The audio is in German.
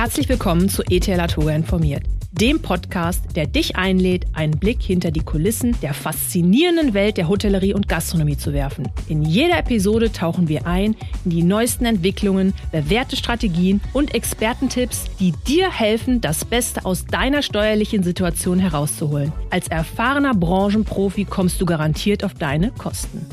Herzlich willkommen zu ETL Latoga informiert, dem Podcast, der dich einlädt, einen Blick hinter die Kulissen der faszinierenden Welt der Hotellerie und Gastronomie zu werfen. In jeder Episode tauchen wir ein in die neuesten Entwicklungen, bewährte Strategien und Expertentipps, die dir helfen, das Beste aus deiner steuerlichen Situation herauszuholen. Als erfahrener Branchenprofi kommst du garantiert auf deine Kosten.